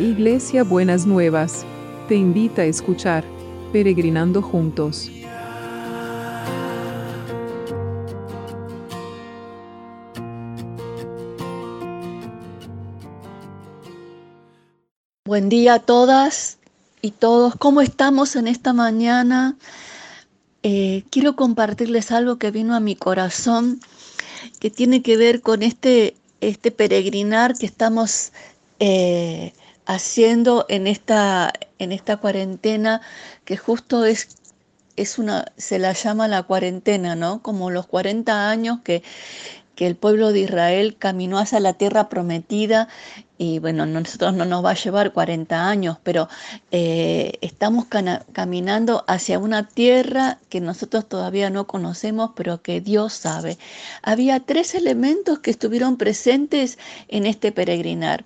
Iglesia Buenas Nuevas, te invita a escuchar Peregrinando Juntos. Buen día a todas y todos. ¿Cómo estamos en esta mañana? Eh, quiero compartirles algo que vino a mi corazón, que tiene que ver con este, este peregrinar que estamos eh, haciendo en esta, en esta cuarentena, que justo es, es una, se la llama la cuarentena, ¿no? Como los 40 años que, que el pueblo de Israel caminó hacia la tierra prometida y bueno, nosotros no nos va a llevar 40 años, pero eh, estamos caminando hacia una tierra que nosotros todavía no conocemos, pero que Dios sabe. Había tres elementos que estuvieron presentes en este peregrinar.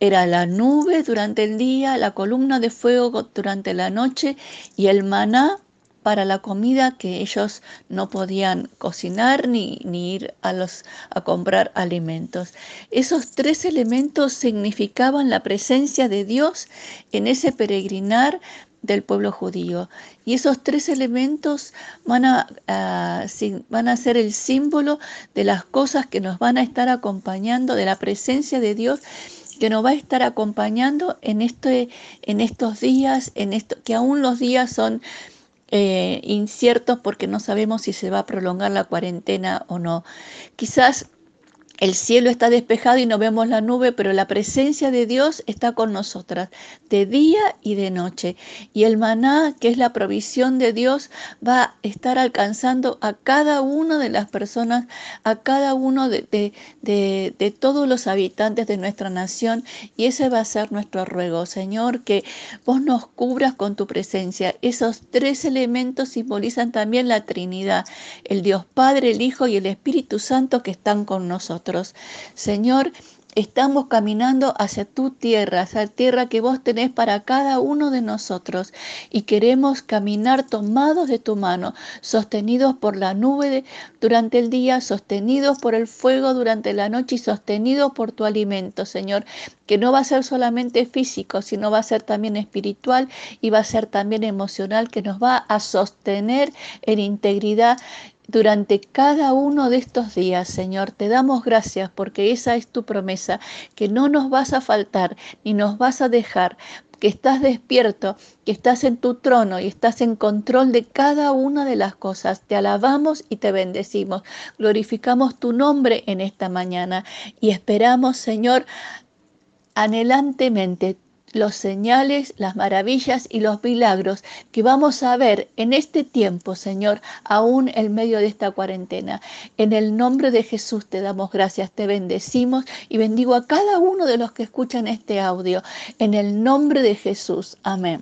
Era la nube durante el día, la columna de fuego durante la noche y el maná para la comida que ellos no podían cocinar ni, ir a, los, a comprar alimentos. Esos tres elementos significaban la presencia de Dios en ese peregrinar del pueblo judío. Y esos tres elementos van a, van a ser el símbolo de las cosas que nos van a estar acompañando, de la presencia de Dios que nos va a estar acompañando en, este, en estos días, en esto, que aún los días son eh, inciertos porque no sabemos si se va a prolongar la cuarentena o no. Quizás el cielo está despejado y no vemos la nube, pero la presencia de Dios está con nosotras de día y de noche. Y el maná, que es la provisión de Dios, va a estar alcanzando a cada una de las personas, a cada uno de, de, todos los habitantes de nuestra nación. Y ese va a ser nuestro ruego, Señor, que vos nos cubras con tu presencia. Esos tres elementos simbolizan también la Trinidad, el Dios Padre, el Hijo y el Espíritu Santo que están con nosotros. Señor, estamos caminando hacia tu tierra, hacia la tierra que vos tenés para cada uno de nosotros y queremos caminar tomados de tu mano, sostenidos por la nube durante el día, sostenidos por el fuego durante la noche y sostenidos por tu alimento, Señor, que no va a ser solamente físico, sino va a ser también espiritual y va a ser también emocional, que nos va a sostener en integridad durante cada uno de estos días, Señor. Te damos gracias porque esa es tu promesa, que no nos vas a faltar ni nos vas a dejar, que estás despierto, que estás en tu trono y estás en control de cada una de las cosas. Te alabamos y te bendecimos. Glorificamos tu nombre en esta mañana y esperamos, Señor, anhelantemente los señales, las maravillas y los milagros que vamos a ver en este tiempo, Señor, aún en medio de esta cuarentena. En el nombre de Jesús te damos gracias, te bendecimos y bendigo a cada uno de los que escuchan este audio. En el nombre de Jesús. Amén.